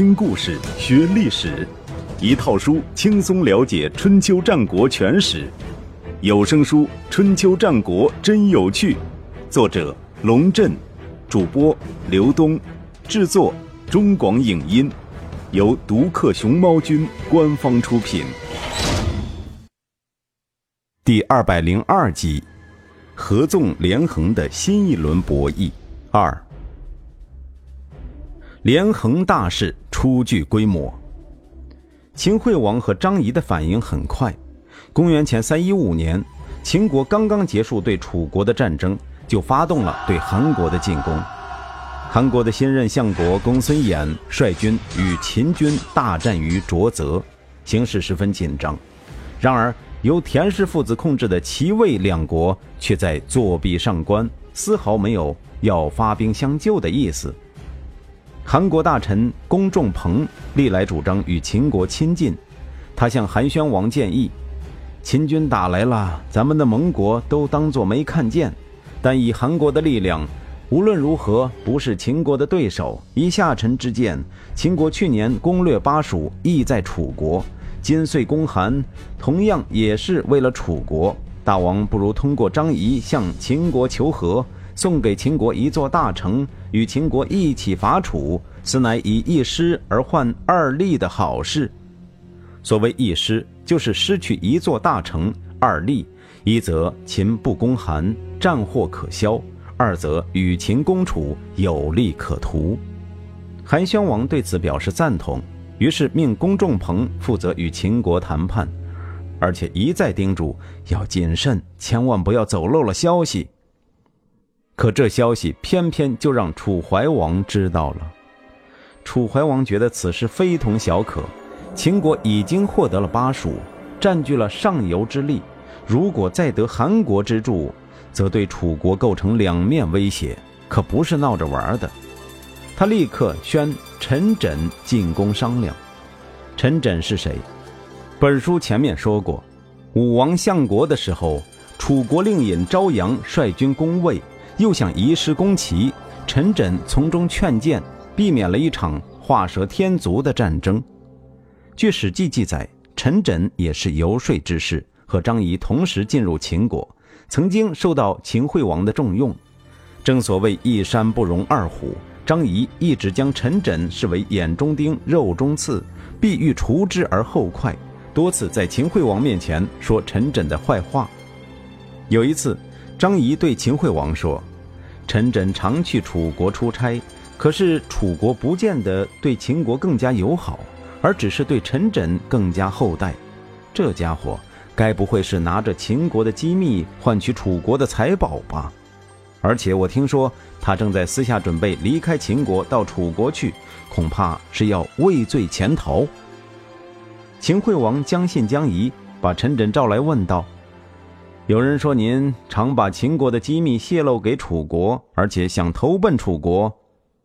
听故事学历史，一套书轻松了解春秋战国全史。有声书《春秋战国真有趣》，作者龙震，主播刘东，制作中广影音，由独克熊猫君官方出品。第二百零二集，合纵连横的新一轮博弈二。连横大势初具规模。秦惠王和张仪的反应很快。公元前三一五年，秦国刚刚结束对楚国的战争，就发动了对韩国的进攻。韩国的新任相国公孙衍率军与秦军大战于浊泽，形势十分紧张。然而，由田氏父子控制的齐魏两国却在作壁上观，丝毫没有要发兵相救的意思。韩国大臣龚仲鹏历来主张与秦国亲近，他向韩宣王建议：秦军打来了，咱们的盟国都当作没看见。但以韩国的力量，无论如何不是秦国的对手。以下臣之见，秦国去年攻略巴蜀，意在楚国；今遂攻韩，同样也是为了楚国。大王不如通过张仪向秦国求和。送给秦国一座大城，与秦国一起伐楚，此乃以一失而换二利的好事。所谓一失，就是失去一座大城；二利，一则秦不攻韩，战祸可消；二则与秦攻楚，有利可图。韩宣王对此表示赞同，于是命公仲鹏负责与秦国谈判，而且一再叮嘱要谨慎，千万不要走漏了消息。可这消息偏偏就让楚怀王知道了。楚怀王觉得此事非同小可，秦国已经获得了巴蜀，占据了上游之利，如果再得韩国之助，则对楚国构成两面威胁，可不是闹着玩的。他立刻宣陈轸进宫商量。陈轸是谁？本书前面说过，武王相国的时候，楚国令尹昭阳率军攻魏。又想移师攻齐，陈轸从中劝谏，避免了一场画蛇添足的战争。据《史记》记载，陈轸也是游说之士，和张仪同时进入秦国，曾经受到秦惠王的重用。正所谓一山不容二虎，张仪一直将陈轸视为眼中钉、肉中刺，必欲除之而后快，多次在秦惠王面前说陈轸的坏话。有一次，张仪对秦惠王说。陈轸常去楚国出差，可是楚国不见得对秦国更加友好，而只是对陈轸更加厚待。这家伙该不会是拿着秦国的机密换取楚国的财宝吧？而且我听说他正在私下准备离开秦国到楚国去，恐怕是要畏罪潜逃。秦惠王将信将疑，把陈轸召来问道。有人说您常把秦国的机密泄露给楚国，而且想投奔楚国，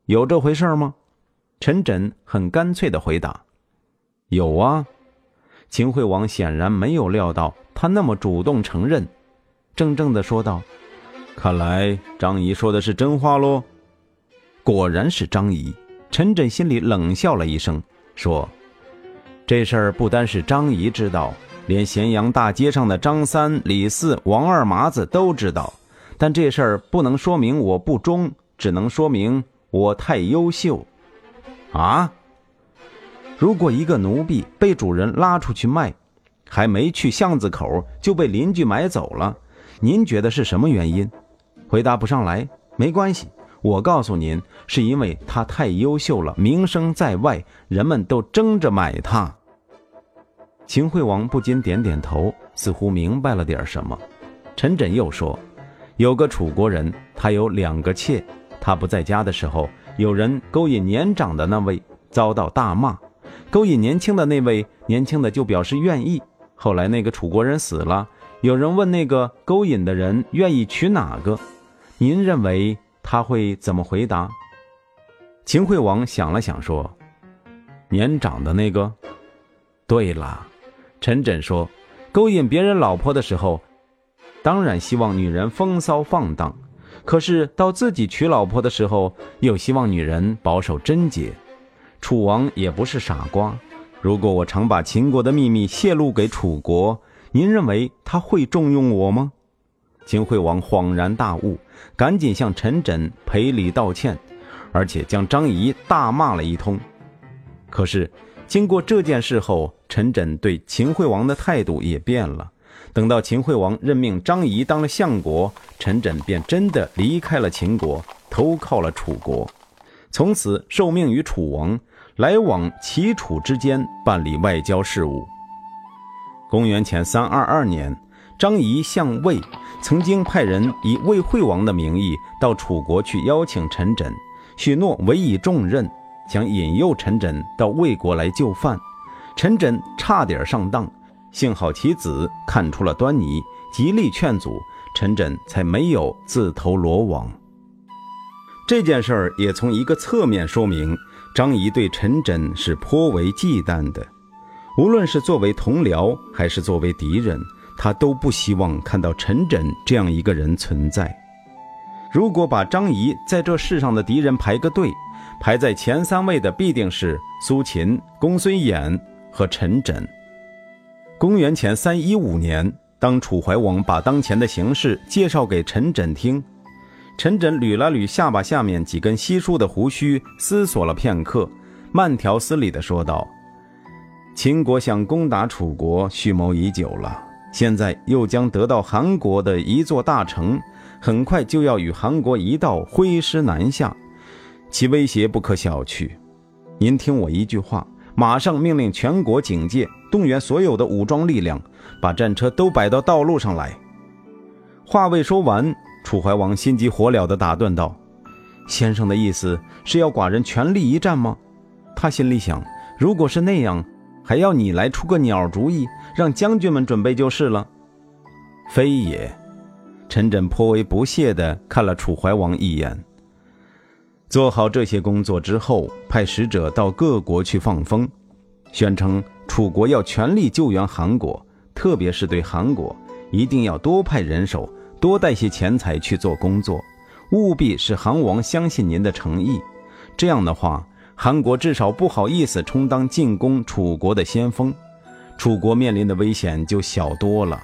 有这回事吗？陈轸很干脆地回答：“有啊。”秦惠王显然没有料到他那么主动承认，怔怔地说道：“看来张仪说的是真话喽。”果然是张仪。陈轸心里冷笑了一声，说：“这事儿不单是张仪知道。”连咸阳大街上的张三、李四、王二麻子都知道，但这事儿不能说明我不忠，只能说明我太优秀。啊！如果一个奴婢被主人拉出去卖，还没去巷子口就被邻居买走了，您觉得是什么原因？回答不上来没关系，我告诉您，是因为他太优秀了，名声在外，人们都争着买他。秦惠王不禁点点头，似乎明白了点什么。陈轸又说：“有个楚国人，他有两个妾。他不在家的时候，有人勾引年长的那位，遭到大骂；勾引年轻的那位，年轻的就表示愿意。后来那个楚国人死了，有人问那个勾引的人愿意娶哪个？您认为他会怎么回答？”秦惠王想了想说：“年长的那个。”对了。陈轸说：“勾引别人老婆的时候，当然希望女人风骚放荡；可是到自己娶老婆的时候，又希望女人保守贞洁。楚王也不是傻瓜，如果我常把秦国的秘密泄露给楚国，您认为他会重用我吗？”秦惠王恍然大悟，赶紧向陈轸赔礼道歉，而且将张仪大骂了一通。可是，经过这件事后，陈轸对秦惠王的态度也变了。等到秦惠王任命张仪当了相国，陈轸便真的离开了秦国，投靠了楚国，从此受命于楚王，来往齐楚之间办理外交事务。公元前三二二年，张仪相魏。曾经派人以魏惠王的名义到楚国去邀请陈轸，许诺委以重任，想引诱陈轸到魏国来就范。陈轸差点上当，幸好其子看出了端倪，极力劝阻，陈轸才没有自投罗网。这件事儿也从一个侧面说明，张仪对陈轸是颇为忌惮的，无论是作为同僚还是作为敌人。他都不希望看到陈轸这样一个人存在。如果把张仪在这世上的敌人排个队，排在前三位的必定是苏秦、公孙衍和陈轸。公元前三一五年，当楚怀王把当前的形势介绍给陈轸听，陈轸捋了捋下巴下面几根稀疏的胡须，思索了片刻，慢条斯理地说道：“秦国想攻打楚国，蓄谋已久了。”现在又将得到韩国的一座大城，很快就要与韩国一道挥师南下，其威胁不可小觑。您听我一句话，马上命令全国警戒，动员所有的武装力量，把战车都摆到道路上来。话未说完，楚怀王心急火燎地打断道：“先生的意思是要寡人全力一战吗？”他心里想：如果是那样。还要你来出个鸟主意，让将军们准备就是了。非也，陈轸颇为不屑地看了楚怀王一眼。做好这些工作之后，派使者到各国去放风，宣称楚国要全力救援韩国，特别是对韩国，一定要多派人手，多带些钱财去做工作，务必使韩王相信您的诚意。这样的话。韩国至少不好意思充当进攻楚国的先锋，楚国面临的危险就小多了。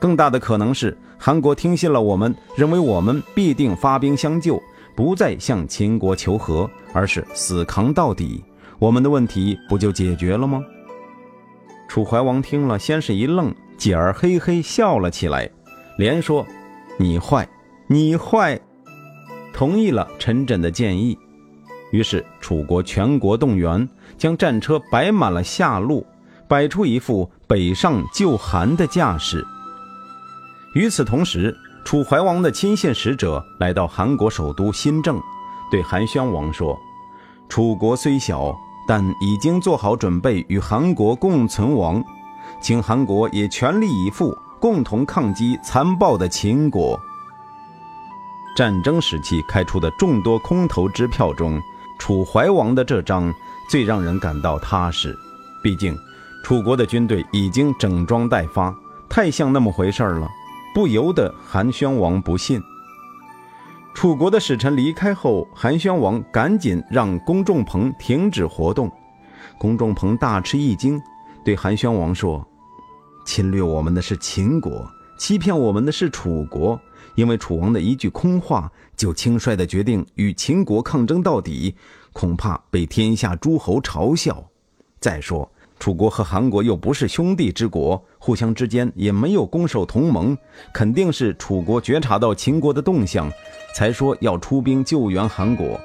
更大的可能是韩国听信了我们，认为我们必定发兵相救，不再向秦国求和，而是死扛到底，我们的问题不就解决了吗？楚怀王听了，先是一愣，继而嘿嘿笑了起来，连说：“你坏，你坏。”同意了陈轸的建议。于是，楚国全国动员，将战车摆满了下路，摆出一副北上救韩的架势。与此同时，楚怀王的亲信使者来到韩国首都新郑，对韩宣王说：“楚国虽小，但已经做好准备与韩国共存亡，请韩国也全力以赴，共同抗击残暴的秦国。”战争时期开出的众多空头支票中，楚怀王的这张最让人感到踏实，毕竟楚国的军队已经整装待发，太像那么回事儿了，不由得韩宣王不信。楚国的使臣离开后，韩宣王赶紧让公仲鹏停止活动。公仲鹏大吃一惊，对韩宣王说：“侵略我们的是秦国，欺骗我们的是楚国。”因为楚王的一句空话，就轻率地决定与秦国抗争到底，恐怕被天下诸侯嘲笑。再说，楚国和韩国又不是兄弟之国，互相之间也没有攻守同盟，肯定是楚国觉察到秦国的动向，才说要出兵救援韩国。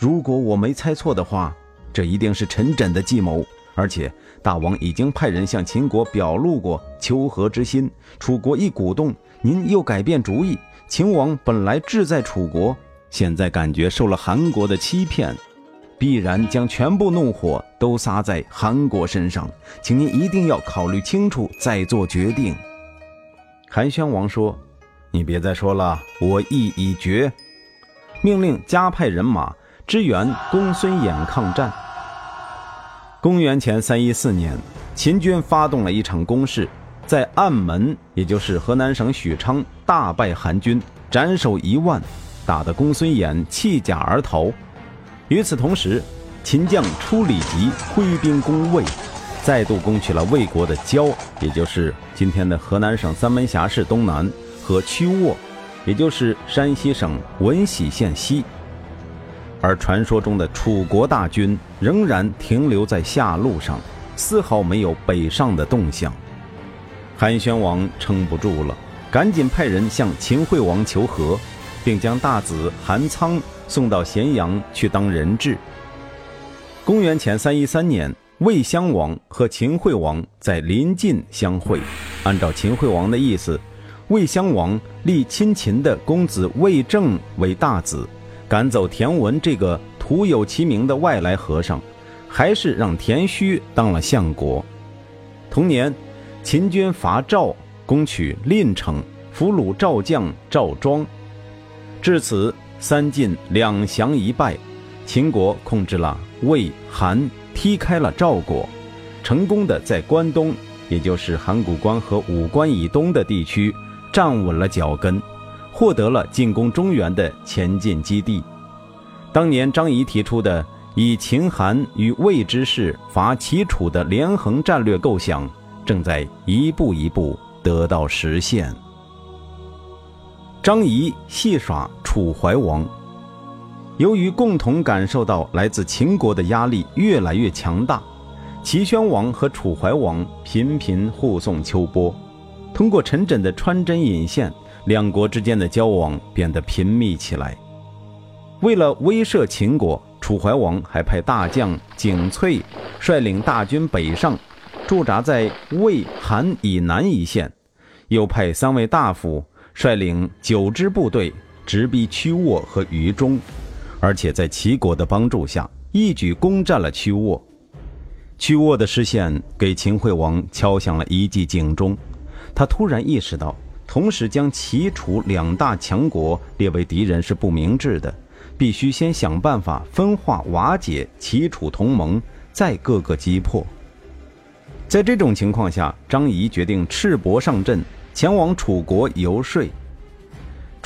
如果我没猜错的话，这一定是陈轸的计谋。而且大王已经派人向秦国表露过求和之心，楚国一鼓动。您又改变主意，秦王本来志在楚国，现在感觉受了韩国的欺骗，必然将全部怒火都撒在韩国身上，请您一定要考虑清楚再做决定。韩宣王说：“你别再说了，我意已决。”命令加派人马支援公孙衍抗战。公元前三一四年，秦军发动了一场攻势。在暗门，也就是河南省许昌，大败韩军，斩首一万，打得公孙衍弃甲而逃。与此同时，秦将出李吉挥兵攻魏，再度攻取了魏国的郊，也就是今天的河南省三门峡市东南和曲沃，也就是山西省闻喜县西。而传说中的楚国大军仍然停留在下路上，丝毫没有北上的动向。韩宣王撑不住了，赶紧派人向秦惠王求和，并将大子韩仓送到咸阳去当人质。公元前三一三年，魏襄王和秦惠王在临晋相会。按照秦惠王的意思，魏襄王立亲秦的公子魏正为大子，赶走田文这个徒有其名的外来和尚，还是让田须当了相国。同年，秦军伐赵，攻取蔺城，俘虏赵将赵庄。至此，三晋两降一败。秦国控制了魏、韩，踢开了赵国，成功的在关东，也就是函谷关和武关以东的地区站稳了脚跟，获得了进攻中原的前进基地。当年张仪提出的以秦、韩与魏之势伐齐、楚的连横战略构想，正在一步一步得到实现。张仪戏耍楚怀王。由于共同感受到来自秦国的压力越来越强大，齐宣王和楚怀王频频互送秋波。通过陈轸的穿针引线，两国之间的交往变得频密起来。为了威慑秦国，楚怀王还派大将景翠率领大军北上，驻扎在魏、韩以南一线；又派三位大夫率领九支部队直逼曲沃和于中。而且在齐国的帮助下，一举攻占了曲沃。曲沃的失陷给秦惠王敲响了一记警钟，他突然意识到，同时将齐、楚两大强国列为敌人是不明智的，必须先想办法分化瓦解齐楚同盟，再各个击破。在这种情况下，张仪决定赤膊上阵，前往楚国游说。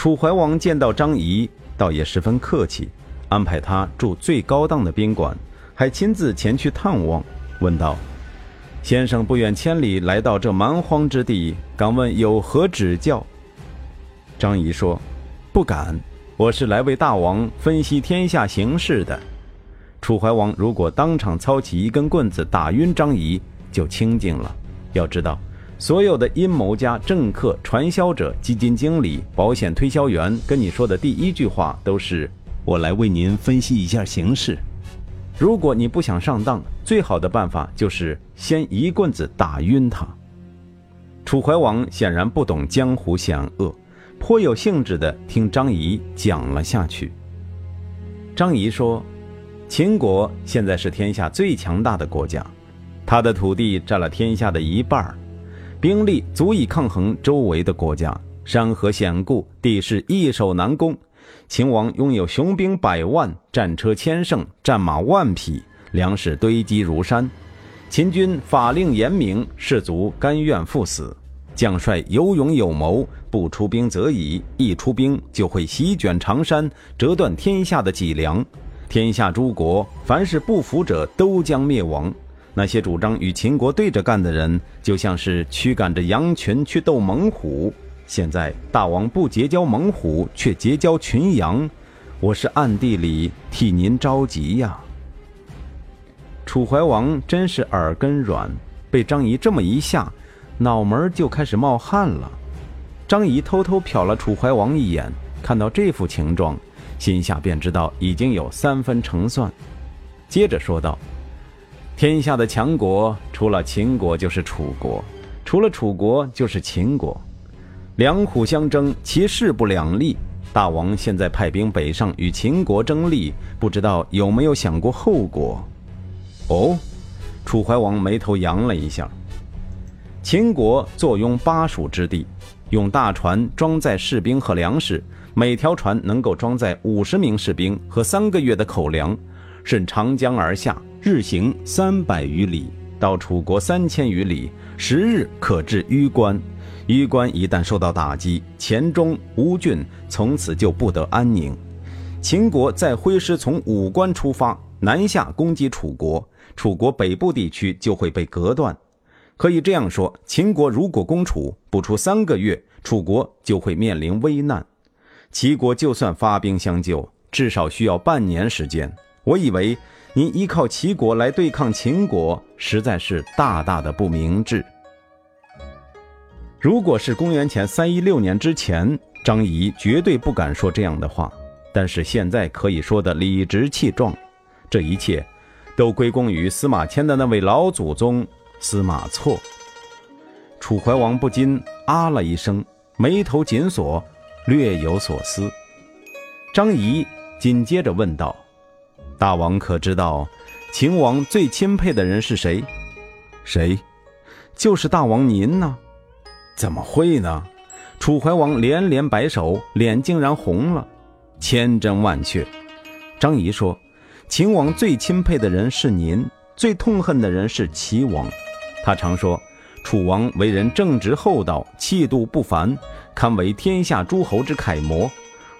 楚怀王见到张仪，倒也十分客气。安排他住最高档的宾馆，还亲自前去探望，问道：“先生不远千里来到这蛮荒之地，敢问有何指教？”张仪说：“不敢，我是来为大王分析天下形势的。”楚怀王如果当场操起一根棍子打晕张仪，就清静了。要知道，所有的阴谋家、政客、传销者、基金经理、保险推销员跟你说的第一句话都是。我来为您分析一下形势。如果你不想上当，最好的办法就是先一棍子打晕他。楚怀王显然不懂江湖险恶，颇有兴致地听张仪讲了下去。张仪说：“秦国现在是天下最强大的国家，他的土地占了天下的一半，兵力足以抗衡周围的国家，山河险固，地势易守难攻。”秦王拥有雄兵百万，战车千乘，战马万匹，粮食堆积如山。秦军法令严明，士卒甘愿赴死。将帅有勇有谋，不出兵则已，一出兵就会席卷长山，折断天下的脊梁。天下诸国，凡是不服者，都将灭亡。那些主张与秦国对着干的人，就像是驱赶着羊群去斗猛虎。现在大王不结交猛虎，却结交群羊，我是暗地里替您着急呀。楚怀王真是耳根软，被张仪这么一吓，脑门就开始冒汗了。张仪偷偷瞟了楚怀王一眼，看到这副情状，心下便知道已经有三分成算，接着说道：“天下的强国，除了秦国就是楚国，除了楚国就是秦国。”两虎相争，其势不两立。大王现在派兵北上与秦国争利，不知道有没有想过后果？哦，楚怀王眉头扬了一下。秦国坐拥巴蜀之地，用大船装载士兵和粮食，每条船能够装载五十名士兵和三个月的口粮，顺长江而下，日行三百余里，到楚国三千余里，十日可至淤关。榆关一旦受到打击，黔中吴郡从此就不得安宁。秦国再挥师从武关出发，南下攻击楚国，楚国北部地区就会被隔断。可以这样说，秦国如果攻楚，不出三个月，楚国就会面临危难。齐国就算发兵相救，至少需要半年时间。我以为您依靠齐国来对抗秦国，实在是大大的不明智。如果是公元前三一六年之前，张仪绝对不敢说这样的话。但是现在可以说的理直气壮，这一切都归功于司马迁的那位老祖宗司马错。楚怀王不禁啊了一声，眉头紧锁，略有所思。张仪紧接着问道：“大王可知道秦王最钦佩的人是谁？谁？就是大王您呢？”怎么会呢？楚怀王连连摆手，脸竟然红了。千真万确。张仪说：“秦王最钦佩的人是您，最痛恨的人是齐王。他常说，楚王为人正直厚道，气度不凡，堪为天下诸侯之楷模。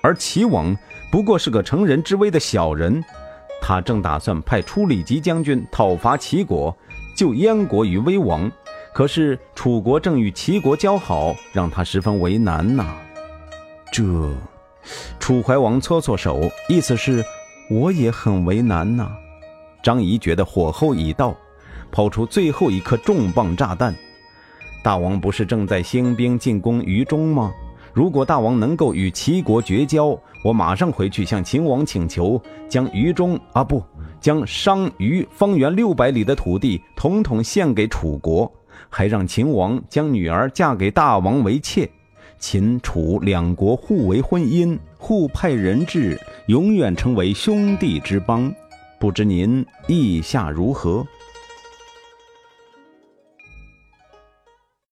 而齐王不过是个乘人之危的小人。他正打算派出李吉将军讨伐齐国，救燕国于危亡。”可是楚国正与齐国交好，让他十分为难呐。这，楚怀王搓搓手，意思是我也很为难呐。张仪觉得火候已到，抛出最后一颗重磅炸弹。大王不是正在兴兵进攻于中吗？如果大王能够与齐国绝交，我马上回去向秦王请求，将于中啊不，将商于方圆六百里的土地统统献给楚国。还让秦王将女儿嫁给大王为妾，秦楚两国互为婚姻，互派人质，永远成为兄弟之邦。不知您意下如何？